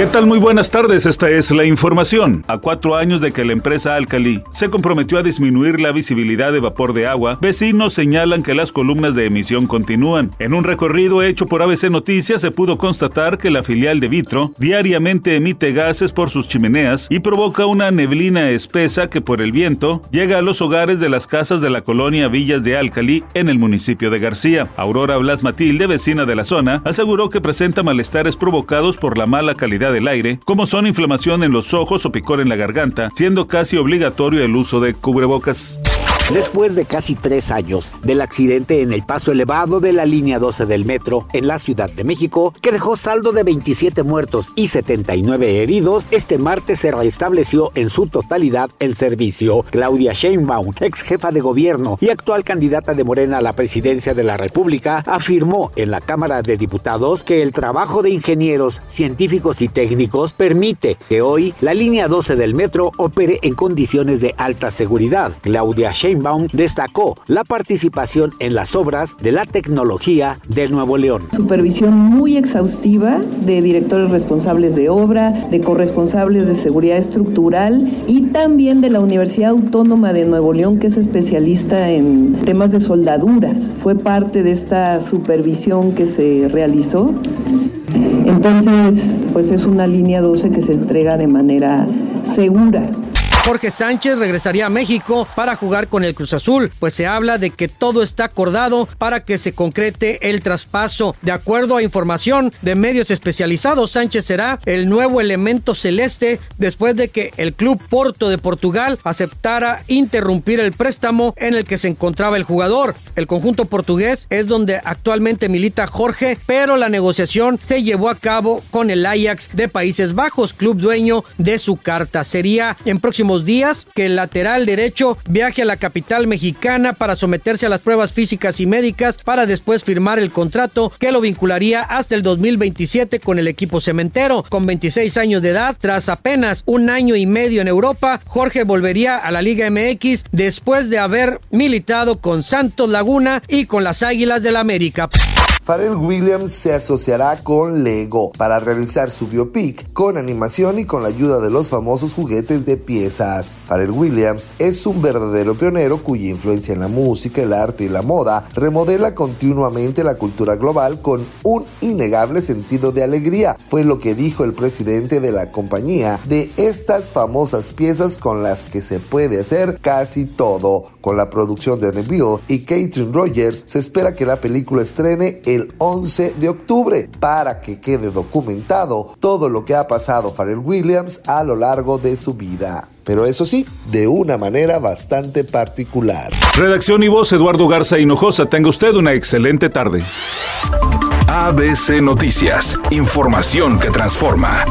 ¿Qué tal? Muy buenas tardes, esta es la información. A cuatro años de que la empresa Alcali se comprometió a disminuir la visibilidad de vapor de agua, vecinos señalan que las columnas de emisión continúan. En un recorrido hecho por ABC Noticias se pudo constatar que la filial de Vitro diariamente emite gases por sus chimeneas y provoca una neblina espesa que por el viento llega a los hogares de las casas de la colonia Villas de Alcali en el municipio de García. Aurora Blas Matilde, vecina de la zona, aseguró que presenta malestares provocados por la mala calidad del aire, como son inflamación en los ojos o picor en la garganta, siendo casi obligatorio el uso de cubrebocas. Después de casi tres años del accidente en el paso elevado de la línea 12 del metro en la Ciudad de México, que dejó saldo de 27 muertos y 79 heridos, este martes se restableció en su totalidad el servicio. Claudia Sheinbaum, ex jefa de gobierno y actual candidata de Morena a la presidencia de la República, afirmó en la Cámara de Diputados que el trabajo de ingenieros, científicos y técnicos permite que hoy la línea 12 del metro opere en condiciones de alta seguridad. Claudia Sheinbaum destacó la participación en las obras de la tecnología de Nuevo León. Supervisión muy exhaustiva de directores responsables de obra, de corresponsables de seguridad estructural y también de la Universidad Autónoma de Nuevo León, que es especialista en temas de soldaduras. Fue parte de esta supervisión que se realizó. Entonces, pues es una línea 12 que se entrega de manera segura. Jorge Sánchez regresaría a México para jugar con el Cruz Azul, pues se habla de que todo está acordado para que se concrete el traspaso. De acuerdo a información de medios especializados, Sánchez será el nuevo elemento celeste después de que el club Porto de Portugal aceptara interrumpir el préstamo en el que se encontraba el jugador. El conjunto portugués es donde actualmente milita Jorge, pero la negociación se llevó a cabo con el Ajax de Países Bajos, club dueño de su carta. Sería en días que el lateral derecho viaje a la capital mexicana para someterse a las pruebas físicas y médicas para después firmar el contrato que lo vincularía hasta el 2027 con el equipo cementero. Con 26 años de edad, tras apenas un año y medio en Europa, Jorge volvería a la Liga MX después de haber militado con Santos Laguna y con las Águilas del la América. Pharrell Williams se asociará con Lego para realizar su biopic con animación y con la ayuda de los famosos juguetes de piezas. Pharrell Williams es un verdadero pionero cuya influencia en la música, el arte y la moda remodela continuamente la cultura global con un innegable sentido de alegría. Fue lo que dijo el presidente de la compañía de estas famosas piezas con las que se puede hacer casi todo. Con la producción de Neville y Catherine Rogers se espera que la película estrene el 11 de octubre para que quede documentado todo lo que ha pasado Pharrell Williams a lo largo de su vida. Pero eso sí, de una manera bastante particular. Redacción y voz Eduardo Garza Hinojosa. Tenga usted una excelente tarde. ABC Noticias. Información que transforma.